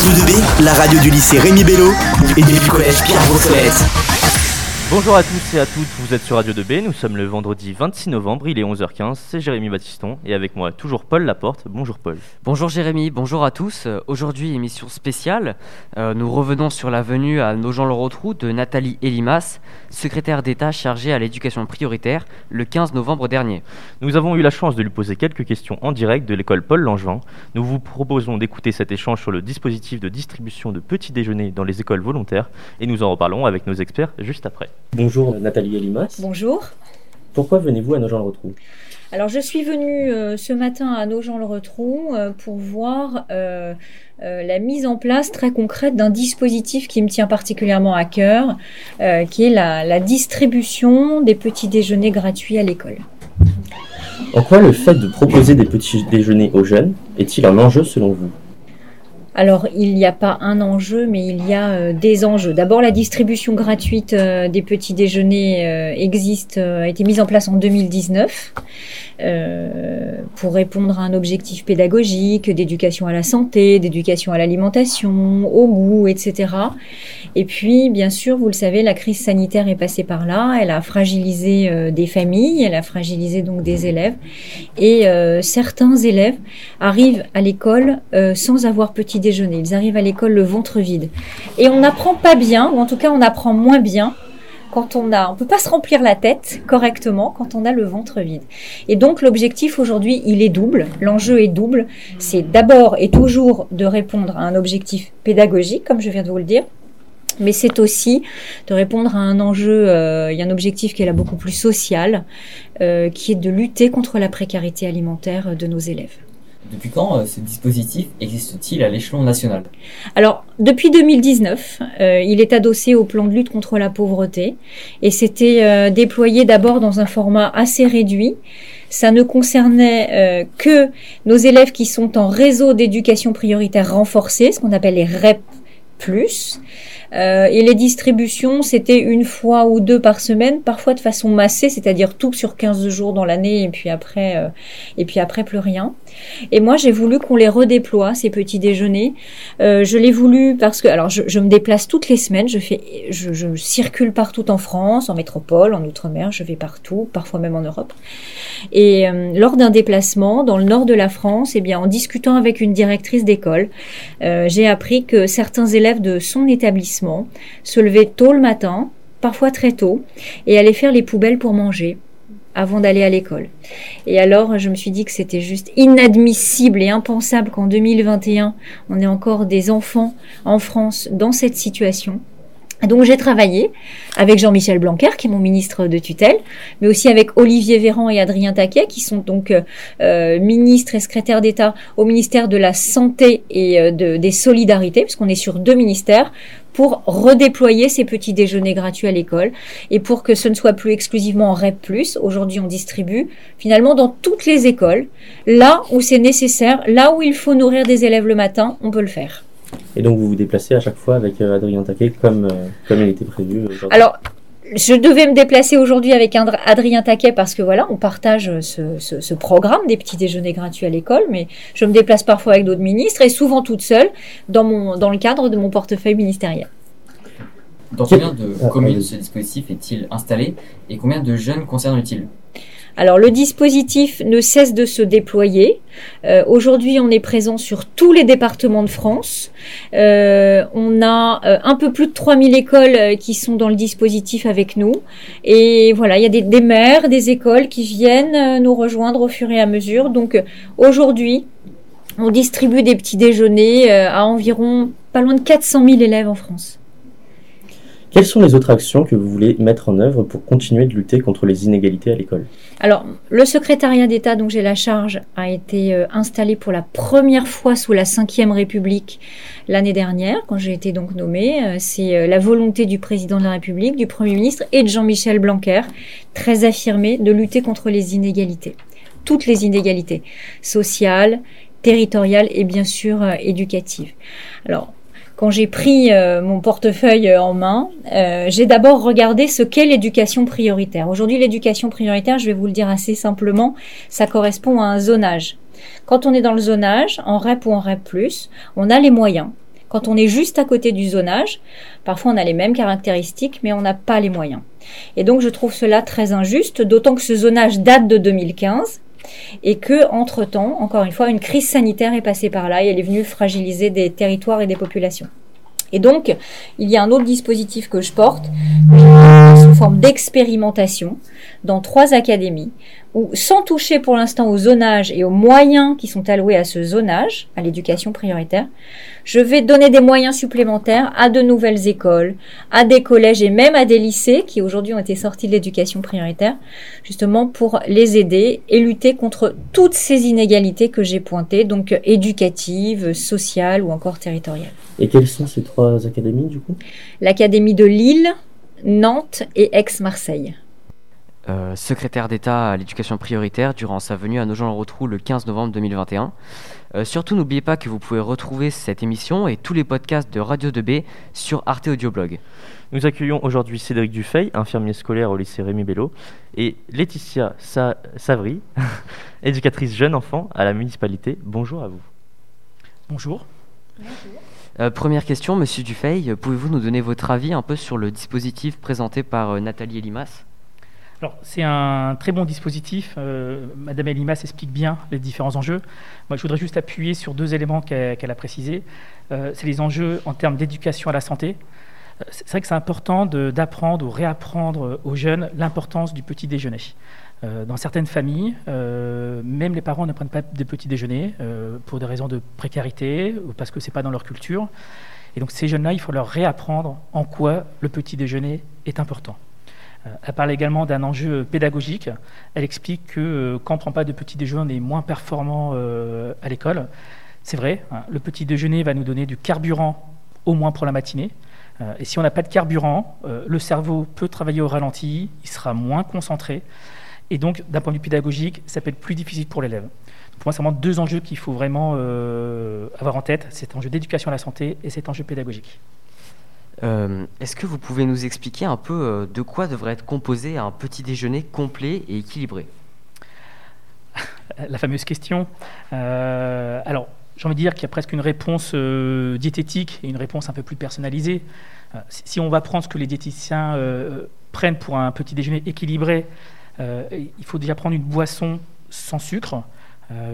Radio 2B, la radio du lycée Rémi Bello et du collège Pierre Brossolette. Bonjour à tous et à toutes, vous êtes sur Radio 2B, nous sommes le vendredi 26 novembre, il est 11h15, c'est Jérémy Baptiston et avec moi toujours Paul Laporte. Bonjour Paul. Bonjour Jérémy, bonjour à tous. Euh, Aujourd'hui, émission spéciale. Euh, nous revenons sur la venue à Nogent-le-Rotrou de Nathalie Elimas, secrétaire d'État chargée à l'éducation prioritaire, le 15 novembre dernier. Nous avons eu la chance de lui poser quelques questions en direct de l'école Paul Langevin. Nous vous proposons d'écouter cet échange sur le dispositif de distribution de petits déjeuners dans les écoles volontaires et nous en reparlons avec nos experts juste après. Bonjour Nathalie Elimas. Bonjour. Pourquoi venez-vous à Nogent-le-Rotrou Alors je suis venue euh, ce matin à Nogent-le-Rotrou euh, pour voir euh, euh, la mise en place très concrète d'un dispositif qui me tient particulièrement à cœur, euh, qui est la, la distribution des petits déjeuners gratuits à l'école. En quoi le fait de proposer des petits déjeuners aux jeunes est-il un enjeu selon vous? Alors, il n'y a pas un enjeu, mais il y a euh, des enjeux. D'abord, la distribution gratuite euh, des petits déjeuners euh, existe, a été mise en place en 2019 euh, pour répondre à un objectif pédagogique, d'éducation à la santé, d'éducation à l'alimentation, au goût, etc. Et puis, bien sûr, vous le savez, la crise sanitaire est passée par là. Elle a fragilisé des familles, elle a fragilisé donc des élèves. Et certains élèves arrivent à l'école euh, sans avoir petit déjeuner. Ils arrivent à l'école le ventre vide. Et on n'apprend pas bien, ou en tout cas on apprend moins bien quand on a, on peut pas se remplir la tête correctement quand on a le ventre vide. Et donc l'objectif aujourd'hui, il est double. L'enjeu est double. C'est d'abord et toujours de répondre à un objectif pédagogique, comme je viens de vous le dire. Mais c'est aussi de répondre à un enjeu, euh, il y a un objectif qui est là beaucoup plus social, euh, qui est de lutter contre la précarité alimentaire de nos élèves. Depuis quand euh, ce dispositif existe-t-il à l'échelon national? Alors, depuis 2019, euh, il est adossé au plan de lutte contre la pauvreté et c'était euh, déployé d'abord dans un format assez réduit. Ça ne concernait que nos élèves qui sont en réseau d'éducation prioritaire renforcé, ce qu'on appelle les REP+. Euh, et les distributions, c'était une fois ou deux par semaine, parfois de façon massée, c'est-à-dire tout sur 15 jours dans l'année et puis après, euh, et puis après plus rien. Et moi, j'ai voulu qu'on les redéploie ces petits déjeuners. Euh, je l'ai voulu parce que, alors, je, me déplace toutes les semaines. Je fais, je, circule partout en France, en métropole, en outre-mer. Je vais partout, parfois même en Europe. Et lors d'un déplacement dans le nord de la France, eh bien, en discutant avec une directrice d'école, j'ai appris que certains élèves de son établissement se levaient tôt le matin, parfois très tôt, et allaient faire les poubelles pour manger avant d'aller à l'école. Et alors, je me suis dit que c'était juste inadmissible et impensable qu'en 2021, on ait encore des enfants en France dans cette situation. Donc j'ai travaillé avec Jean-Michel Blanquer, qui est mon ministre de tutelle, mais aussi avec Olivier Véran et Adrien Taquet, qui sont donc euh, ministres et secrétaires d'État au ministère de la Santé et euh, de, des Solidarités, puisqu'on est sur deux ministères, pour redéployer ces petits déjeuners gratuits à l'école et pour que ce ne soit plus exclusivement en REP+. Aujourd'hui, on distribue finalement dans toutes les écoles, là où c'est nécessaire, là où il faut nourrir des élèves le matin, on peut le faire. Et donc vous vous déplacez à chaque fois avec euh, Adrien Taquet comme, euh, comme il était prévu aujourd'hui Alors, je devais me déplacer aujourd'hui avec Andr- Adrien Taquet parce que voilà, on partage ce, ce- ce programme des petits déjeuners gratuits à l'école, mais je me déplace parfois avec d'autres ministres et souvent toute seule dans, mon, dans le cadre de mon portefeuille ministériel. Dans combien de Ah, communes ce dispositif est-il installé et combien de jeunes concerne-t-il Alors le dispositif ne cesse de se déployer. Euh, Aujourd'hui, on est présent sur tous les départements de France. Euh, on a euh, un peu plus de 3000 écoles qui sont dans le dispositif avec nous. Et voilà, il y a des, des maires, des écoles qui viennent nous rejoindre au fur et à mesure. Donc aujourd'hui, on distribue des petits déjeuners à environ pas loin de 400 000 élèves en France. Quelles sont les autres actions que vous voulez mettre en œuvre pour continuer de lutter contre les inégalités à l'école? Alors, le secrétariat d'État dont j'ai la charge a été euh, installé pour la première fois sous la Ve République l'année dernière, quand j'ai été donc nommée. Euh, C'est euh, la volonté du président de la République, du Premier ministre et de Jean-Michel Blanquer, très affirmée, de lutter contre les inégalités. Toutes les inégalités, sociales, territoriales et bien sûr éducatives. Alors, quand j'ai pris euh, mon portefeuille euh, en main, euh, j'ai d'abord regardé ce qu'est l'éducation prioritaire. Aujourd'hui, l'éducation prioritaire, je vais vous le dire assez simplement, ça correspond à un zonage. Quand on est dans le zonage, en REP ou en REP+, on a les moyens. Quand on est juste à côté du zonage, parfois on a les mêmes caractéristiques, mais on n'a pas les moyens. Et donc je trouve cela très injuste, d'autant que ce zonage date de 2015 et que, entre-temps, encore une fois, une crise sanitaire est passée par là et elle est venue fragiliser des territoires et des populations. Et donc, il y a un autre dispositif que je porte, sous forme d'expérimentation, dans trois académies, où, sans toucher pour l'instant au zonage et aux moyens qui sont alloués à ce zonage, à l'éducation prioritaire, je vais donner des moyens supplémentaires à de nouvelles écoles, à des collèges et même à des lycées qui aujourd'hui ont été sortis de l'éducation prioritaire, justement pour les aider et lutter contre toutes ces inégalités que j'ai pointées, donc éducatives, sociales ou encore territoriales. Et quelles sont ces trois académies du coup? L'académie de Lille, Nantes et Aix-Marseille. Euh, secrétaire d'État à l'éducation prioritaire durant sa venue à Nogent-le-Rotrou le 15 novembre 2021. Euh, surtout, n'oubliez pas que vous pouvez retrouver cette émission et tous les podcasts de Radio 2B sur Arte Audioblog. Nous accueillons aujourd'hui Cédric Dufay, infirmier scolaire au lycée Rémi Bello, et Laetitia Sa Savry, éducatrice jeune enfant à la municipalité. Bonjour à vous. Bonjour. Euh, première question, Monsieur Dufay, pouvez-vous nous donner votre avis un peu sur le dispositif présenté par Nathalie Elimas? Alors, c'est un très bon dispositif. Euh, Madame Elimas explique bien les différents enjeux. Moi, je voudrais juste appuyer sur deux éléments qu'elle a précisés. Euh, c'est les enjeux en termes d'éducation à la santé. Euh, c'est vrai que c'est important d'apprendre ou réapprendre aux jeunes l'importance du petit déjeuner. dans certaines familles, même les parents ne prennent pas de petit déjeuner pour des raisons de précarité ou parce que ce n'est pas dans leur culture. Et donc ces jeunes-là, il faut leur réapprendre en quoi le petit déjeuner est important. Euh, elle parle également d'un enjeu pédagogique. Elle explique que euh, quand on ne prend pas de petit déjeuner, on est moins performant euh, à l'école. C'est vrai, hein, le petit déjeuner va nous donner du carburant au moins pour la matinée. et si on n'a pas de carburant, le cerveau peut travailler au ralenti, il sera moins concentré. Et donc, d'un point de vue pédagogique, ça peut être plus difficile pour l'élève. Pour moi, c'est vraiment deux enjeux qu'il faut vraiment avoir en tête, cet enjeu d'éducation à la santé et cet enjeu pédagogique. Euh, est-ce que vous pouvez nous expliquer un peu euh, de quoi devrait être composé un petit déjeuner complet et équilibré? La fameuse question. Euh, alors, j'ai envie de dire qu'il y a presque une réponse diététique et une réponse un peu plus personnalisée. si on va prendre ce que les diététiciens prennent pour un petit déjeuner équilibré, il faut déjà prendre une boisson sans sucre,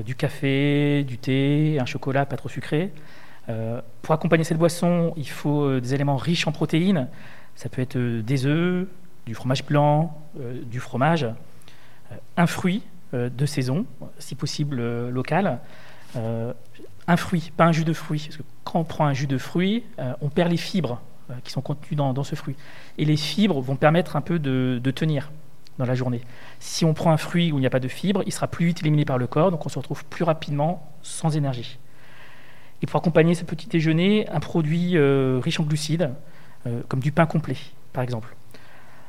du café, du thé, un chocolat pas trop sucré. Euh, pour accompagner cette boisson, il faut euh, des éléments riches en protéines. Ça peut être euh, des œufs, du fromage blanc, du fromage, un fruit de saison, si possible local. un fruit, pas un jus de fruit, parce que quand on prend un jus de fruit, on perd les fibres qui sont contenues dans, ce fruit. Et les fibres vont permettre un peu de, de tenir dans la journée. Si on prend un fruit où il n'y a pas de fibres, il sera plus vite éliminé par le corps, donc on se retrouve plus rapidement sans énergie. Et pour accompagner ce petit déjeuner, un produit euh, riche en glucides, euh, comme du pain complet, par exemple.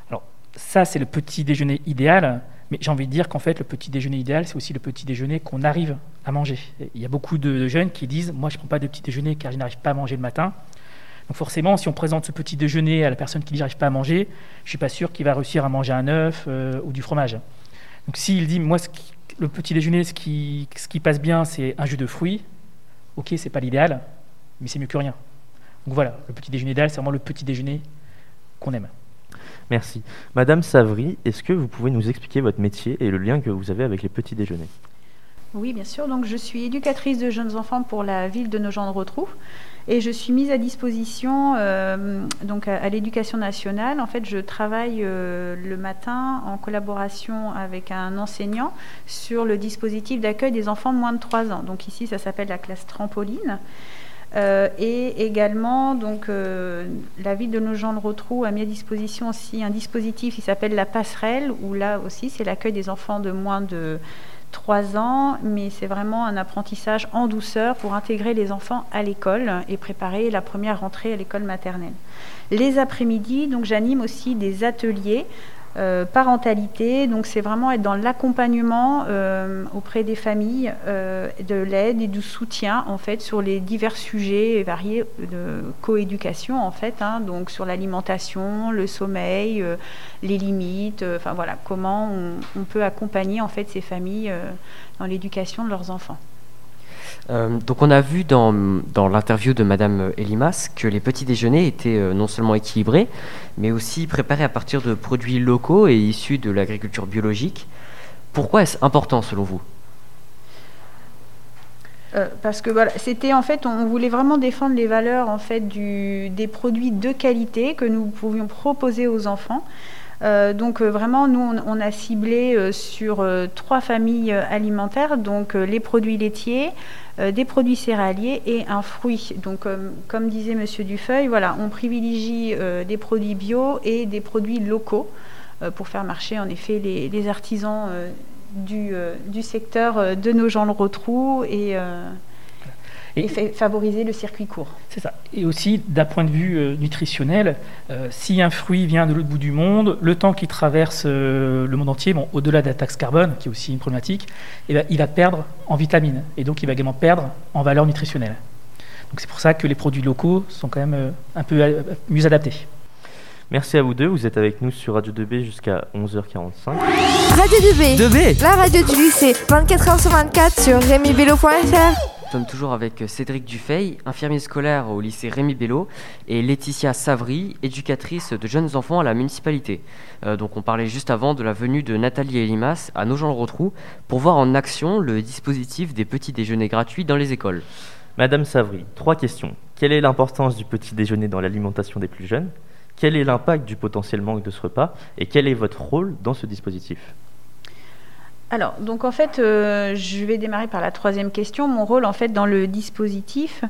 Alors, ça, c'est le petit déjeuner idéal, mais j'ai envie de dire qu'en fait, le petit déjeuner idéal, c'est aussi le petit déjeuner qu'on arrive à manger. Il y a beaucoup de jeunes qui disent Moi, je ne prends pas de petit déjeuner car je n'arrive pas à manger le matin. Donc, forcément, si on présente ce petit déjeuner à la personne qui dit J'arrive pas à manger, je ne suis pas sûr qu'il va réussir à manger un œuf euh, ou du fromage. Donc, s'il dit Moi, le petit déjeuner, ce qui, ce qui passe bien, c'est un jus de fruits, ok, c'est pas l'idéal, mais c'est mieux que rien. Donc voilà, le petit déjeuner idéal, c'est vraiment le petit déjeuner qu'on aime. Merci. Madame Savry, est-ce que vous pouvez nous expliquer votre métier et le lien que vous avez avec les petits déjeuners? Oui, bien sûr. Donc, je suis éducatrice de jeunes enfants pour la ville de Nogent-de-Rotrou et je suis mise à disposition euh, donc à, l'éducation nationale. En fait, je travaille euh, le matin en collaboration avec un enseignant sur le dispositif d'accueil des enfants de moins de 3 ans. Donc ici, ça s'appelle la classe trampoline. Euh, et également, donc, la ville de Nogent-le-Rotrou a mis à disposition aussi un dispositif qui s'appelle la passerelle, où là aussi, c'est l'accueil des enfants de moins de trois ans, mais c'est vraiment un apprentissage en douceur pour intégrer les enfants à l'école et préparer la première rentrée à l'école maternelle. Les après-midi, donc j'anime aussi des ateliers euh, parentalité. Donc c'est vraiment être dans l'accompagnement euh, auprès des familles, euh, de l'aide et du soutien en fait sur les divers sujets variés de coéducation en fait. Hein. donc sur l'alimentation, le sommeil, les limites. Enfin voilà comment on, peut accompagner en fait ces familles dans l'éducation de leurs enfants. Euh, donc on a vu dans, l'interview de Madame Elimas que les petits déjeuners étaient euh, non seulement équilibrés, mais aussi préparés à partir de produits locaux et issus de l'agriculture biologique. Pourquoi est-ce important selon vous? Euh, parce que voilà, c'était en fait, on voulait vraiment défendre les valeurs en fait du, des produits de qualité que nous pouvions proposer aux enfants. Euh, donc euh, vraiment, nous, on, a ciblé euh, sur trois familles alimentaires, donc les produits laitiers, des produits céréaliers et un fruit. Donc, comme disait Monsieur Dufeuille, voilà, on privilégie des produits bio et des produits locaux pour faire marcher en effet les, artisans du, secteur de nos gens le rotrou et, Et- et fa- favoriser le circuit court. C'est ça. Et aussi, d'un point de vue euh, nutritionnel, euh, si un fruit vient de l'autre bout du monde, le temps qu'il traverse euh, le monde entier, bon, au-delà de la taxe carbone, qui est aussi une problématique, eh ben, il va perdre en vitamines. Et donc, il va également perdre en valeur nutritionnelle. Donc, c'est pour ça que les produits locaux sont quand même euh, un peu mieux adaptés. Merci à vous deux, vous êtes avec nous sur Radio 2B jusqu'à 11h45. Radio 2B, 2B la radio du lycée, 24h sur 24 sur rémibello.fr. Nous sommes toujours avec Cédric Dufeil, infirmier scolaire au lycée Rémi Bello, et Laetitia Savry, éducatrice de jeunes enfants à la municipalité. Euh, donc on parlait juste avant de la venue de Nathalie Elimas à Nogent-le-Rotrou pour voir en action le dispositif des petits déjeuners gratuits dans les écoles. Madame Savry, trois questions. Quelle est l'importance du petit déjeuner dans l'alimentation des plus jeunes? Quel est l'impact du potentiel manque de ce repas? Et quel est votre rôle dans ce dispositif? Alors, donc en fait, euh, je vais démarrer par la troisième question. Mon rôle, en fait, dans le dispositif,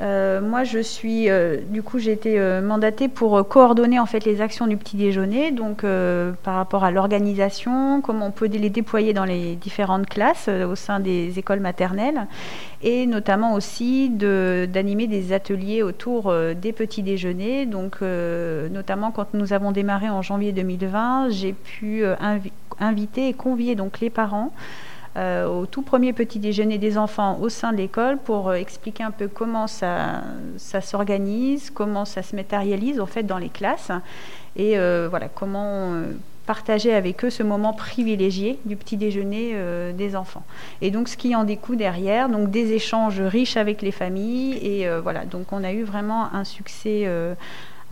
euh, moi, je suis, euh, du coup, j'ai été mandatée pour coordonner en fait les actions du petit déjeuner, donc par rapport à l'organisation, comment on peut les déployer dans les différentes classes au sein des écoles maternelles, et notamment aussi d'animer des ateliers autour des petits déjeuners. Donc, notamment quand nous avons démarré en janvier 2020, j'ai pu euh, invi- inviter et convier donc les parents euh, au tout premier petit déjeuner des enfants au sein de l'école pour euh, expliquer un peu comment ça, s'organise, comment ça se matérialise en fait dans les classes et euh, voilà comment partager avec eux ce moment privilégié du petit déjeuner des enfants. Et donc ce qui en découle derrière, donc des échanges riches avec les familles et voilà donc on a eu vraiment un succès.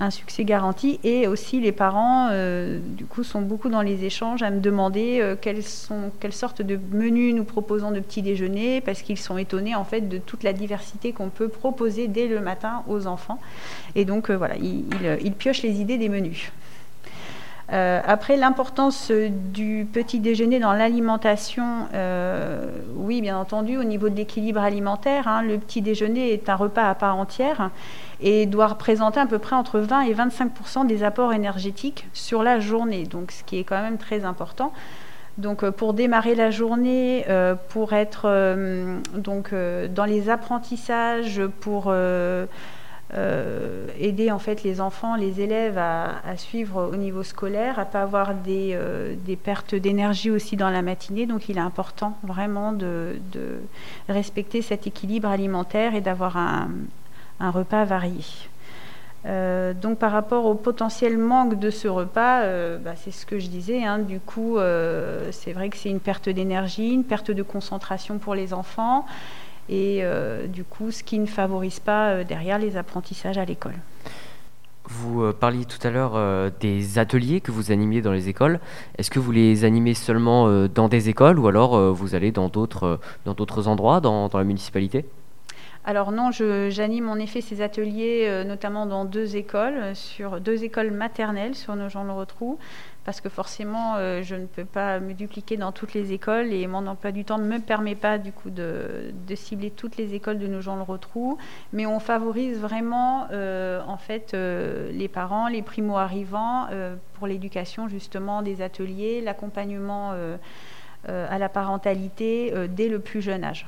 Un succès garanti et aussi les parents euh, du coup sont beaucoup dans les échanges à me demander euh, quelles sont quelles sortes de menus nous proposons de petit déjeuner parce qu'ils sont étonnés en fait de toute la diversité qu'on peut proposer dès le matin aux enfants et donc euh, voilà ils, ils- ils piochent les idées des menus. Euh, après, l'importance euh, du petit déjeuner dans l'alimentation, euh, oui, bien entendu, au niveau de l'équilibre alimentaire, hein, le petit déjeuner est un repas à part entière et doit représenter à peu près entre 20 et 25% des apports énergétiques sur la journée, donc ce qui est quand même très important. Donc pour démarrer la journée, pour être donc dans les apprentissages, pour euh, aider en fait les enfants, les élèves à, suivre au niveau scolaire, à pas avoir des, euh, des pertes d'énergie aussi dans la matinée. Donc il est important vraiment de, respecter cet équilibre alimentaire et d'avoir un, repas varié. Euh, donc par rapport au potentiel manque de ce repas, bah, c'est ce que je disais. hein, du coup, c'est vrai que c'est une perte d'énergie, une perte de concentration pour les enfants, et euh, du coup, ce qui ne favorise pas euh, derrière les apprentissages à l'école. Vous euh, parliez tout à l'heure des ateliers que vous animiez dans les écoles. Est-ce que vous les animez seulement dans des écoles ou alors vous allez dans d'autres dans endroits dans, dans la municipalité? Alors non, j'anime en effet ces ateliers, euh, notamment dans deux écoles, euh, sur deux écoles maternelles sur nos gens le retrou, parce que forcément, euh, je ne peux pas me dupliquer dans toutes les écoles et mon emploi du temps ne me permet pas du coup de, de cibler toutes les écoles de nos gens le retrou, mais on favorise vraiment en fait les parents, les primo-arrivants euh, pour l'éducation justement des ateliers, l'accompagnement à la parentalité dès le plus jeune âge.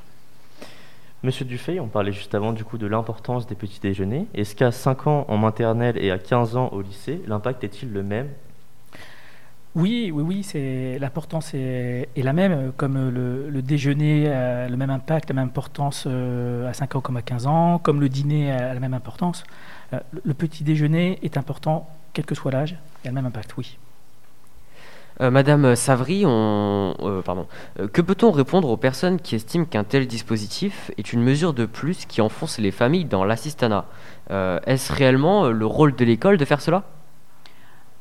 Monsieur Dufay, on parlait juste avant du coup de l'importance des petits déjeuners. Est-ce qu'à 5 ans en maternelle et à 15 ans au lycée, l'impact est-il le même? Oui, oui, oui, c'est l'importance est, la même, comme euh, le, le déjeuner a le même impact, la même importance euh, à 5 ans comme à 15 ans, comme le dîner a la même importance. Euh, le- le petit déjeuner est important, quel que soit l'âge, il a le même impact, oui. Euh, Madame Savry, euh, pardon. Euh, que peut-on répondre aux personnes qui estiment qu'un tel dispositif est une mesure de plus qui enfonce les familles dans l'assistanat? Est-ce réellement le rôle de l'école de faire cela?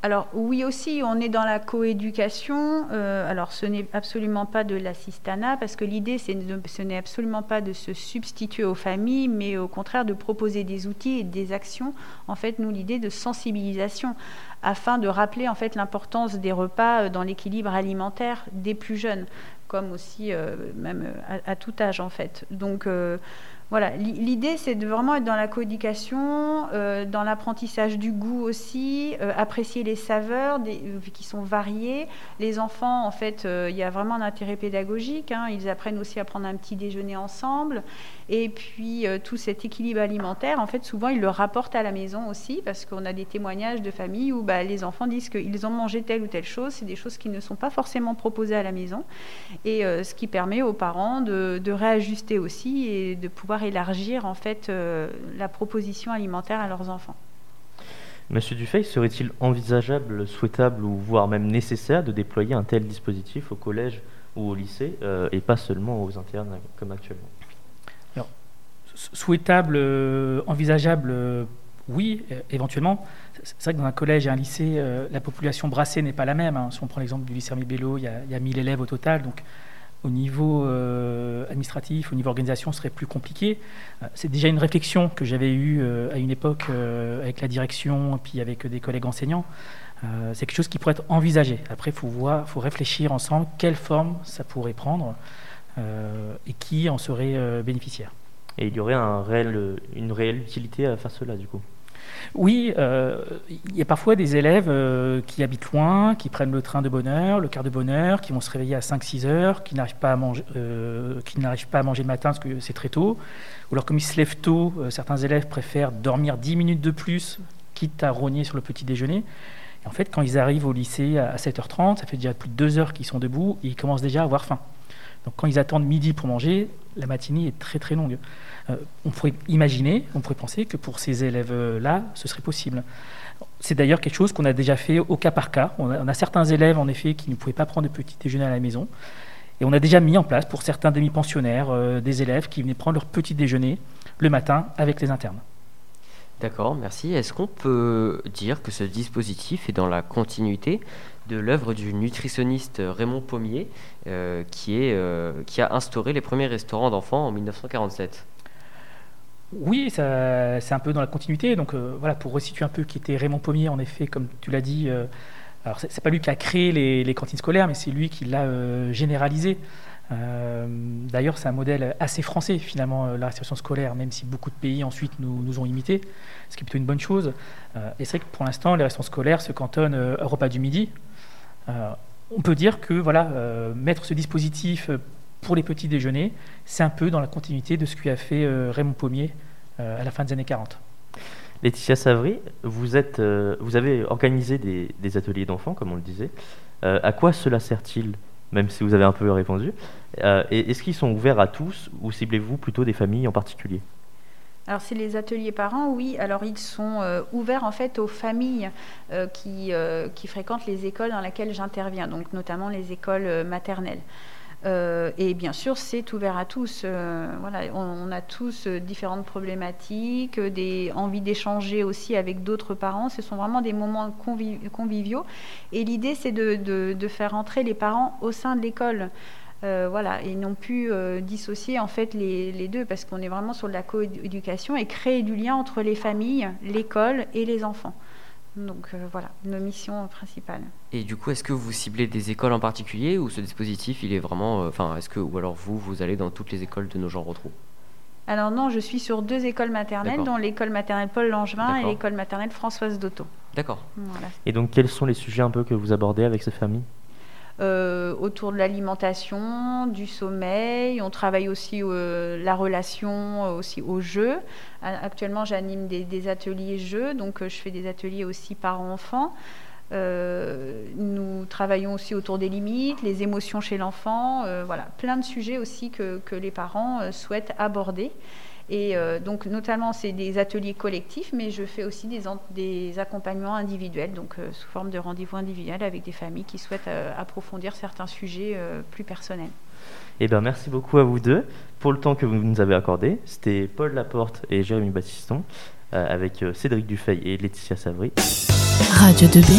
Alors oui aussi, on est dans la coéducation. Euh, alors ce n'est absolument pas de l'assistanat parce que l'idée, ce n'est absolument pas de se substituer aux familles, mais au contraire de proposer des outils et des actions. En fait, nous l'idée de sensibilisation afin de rappeler en fait l'importance des repas euh, dans l'équilibre alimentaire des plus jeunes, comme aussi euh, même à, tout âge en fait. Donc voilà, l'i- l'idée c'est de vraiment être dans la coéducation, euh, dans l'apprentissage du goût aussi, euh, apprécier les saveurs euh, qui sont variées. Les enfants, en fait, il y a vraiment un intérêt pédagogique. hein. ils apprennent aussi à prendre un petit déjeuner ensemble. Et puis euh, tout cet équilibre alimentaire, en fait, souvent ils le rapportent à la maison aussi, parce qu'on a des témoignages de familles où bah, les enfants disent qu'ils ont mangé telle ou telle chose. C'est des choses qui ne sont pas forcément proposées à la maison, et euh, ce qui permet aux parents de, réajuster aussi et de pouvoir élargir en fait euh, la proposition alimentaire à leurs enfants. Monsieur Dufay, serait-il envisageable, souhaitable ou voire même nécessaire de déployer un tel dispositif au collège ou au lycée et pas seulement aux internes comme actuellement? Souhaitable, euh, envisageable, euh, oui, euh, éventuellement. C'est vrai que dans un collège et un lycée, la population brassée n'est pas la même. hein. Si on prend l'exemple du lycée Hermie Bello, il y, a, il y a 1000 élèves au total. Donc, au niveau administratif, au niveau organisation, ce serait plus compliqué. C'est déjà une réflexion que j'avais eue à une époque avec la direction et puis avec des collègues enseignants. C'est quelque chose qui pourrait être envisagé. Après, il faut, faut réfléchir ensemble quelle forme ça pourrait prendre et qui en serait bénéficiaire. Et il y aurait une réelle utilité à faire cela du coup Oui, euh, il y a parfois des élèves euh, qui habitent loin, qui prennent le train de bonne heure, le quart de bonne heure, qui vont se réveiller à 5-6 heures, qui n'arrivent pas, à manger, euh, pas à manger le matin parce que c'est très tôt. Ou alors comme ils se lèvent tôt, euh, certains élèves préfèrent dormir 10 minutes de plus, quitte à rogner sur le petit déjeuner. En fait, quand ils arrivent au lycée à 7h30, ça fait déjà plus de 2 heures qu'ils sont debout et ils commencent déjà à avoir faim. Donc quand ils attendent midi pour manger, la matinée est très très longue. Euh, on pourrait imaginer, on pourrait penser que pour ces élèves-là, ce serait possible. C'est d'ailleurs quelque chose qu'on a déjà fait au cas par cas. On a, on a certains élèves, en effet, qui ne pouvaient pas prendre de petit déjeuner à la maison. Et on a déjà mis en place, pour certains demi-pensionnaires, euh, des élèves qui venaient prendre leur petit déjeuner le matin avec les internes. D'accord, merci. Est-ce qu'on peut dire que ce dispositif est dans la continuité de l'œuvre du nutritionniste Raymond Pommier, euh, qui, est, euh, qui a instauré les premiers restaurants d'enfants en 1947 Oui, c'est un peu dans la continuité. Donc euh, voilà, pour resituer un peu qui était Raymond Pommier, en effet, comme tu l'as dit, alors c'est pas lui qui a créé les, les cantines scolaires, mais c'est lui qui l'a généralisé. Euh, D'ailleurs, c'est un modèle assez français finalement, euh, la restauration scolaire, même si beaucoup de pays ensuite nous, ont imité, ce qui est plutôt une bonne chose. Euh, et c'est vrai que pour l'instant, les restaurants scolaires se cantonnent au repas du midi. On peut dire que voilà, mettre ce dispositif pour les petits déjeuners, c'est un peu dans la continuité de ce qu'a fait Raymond Pommier à la fin des années 40. Laetitia Savry, vous, avez organisé des, ateliers d'enfants, comme on le disait. À quoi cela sert-il? Même si vous avez un peu répondu. Euh, Est-ce qu'ils sont ouverts à tous ou ciblez-vous plutôt des familles en particulier? Alors c'est les ateliers parents, oui. Alors ils sont euh, ouverts en fait aux familles euh, qui, qui fréquentent les écoles dans lesquelles j'interviens, donc notamment les écoles maternelles. Euh, et bien sûr, c'est ouvert à tous. Euh, voilà, on, a tous euh, différentes problématiques, des envies d'échanger aussi avec d'autres parents. Ce sont vraiment des moments convi- conviviaux. Et l'idée, c'est de, faire entrer les parents au sein de l'école. Voilà, et non plus dissocier en fait les, les deux, parce qu'on est vraiment sur de la coéducation et créer du lien entre les familles, l'école et les enfants. Donc euh, voilà, nos missions principales. Et du coup, est-ce que vous ciblez des écoles en particulier ou ce dispositif, il est vraiment, euh, enfin, est-ce que ou alors vous, vous allez dans toutes les écoles de nos gens retrous Alors non, je suis sur deux écoles maternelles, dont l'école maternelle Paul Langevin et l'école maternelle Françoise Dotto. D'accord. Voilà. Et donc, quels sont les sujets un peu que vous abordez avec ces familles Euh, autour de l'alimentation, du sommeil. On travaille aussi euh, la relation euh, aussi au jeu. Actuellement, j'anime des, ateliers jeux, donc je fais des ateliers aussi parents-enfants. Euh, nous travaillons aussi autour des limites, les émotions chez l'enfant, voilà, plein de sujets aussi que, que les parents souhaitent aborder. Et euh, donc, notamment, c'est des ateliers collectifs, mais je fais aussi des, en- des accompagnements individuels, donc euh, sous forme de rendez-vous individuels avec des familles qui souhaitent euh, approfondir certains sujets euh, plus personnels. Eh bien, merci beaucoup à vous deux pour le temps que vous nous avez accordé. C'était Paul Laporte et Jérémy Baptiston euh, avec euh, Cédric Dufeil et Laetitia Savry. Radio 2B.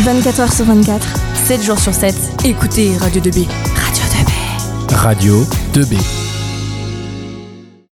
24h sur 24. 7 jours sur 7. Écoutez Radio 2B. Radio 2B. Radio 2B.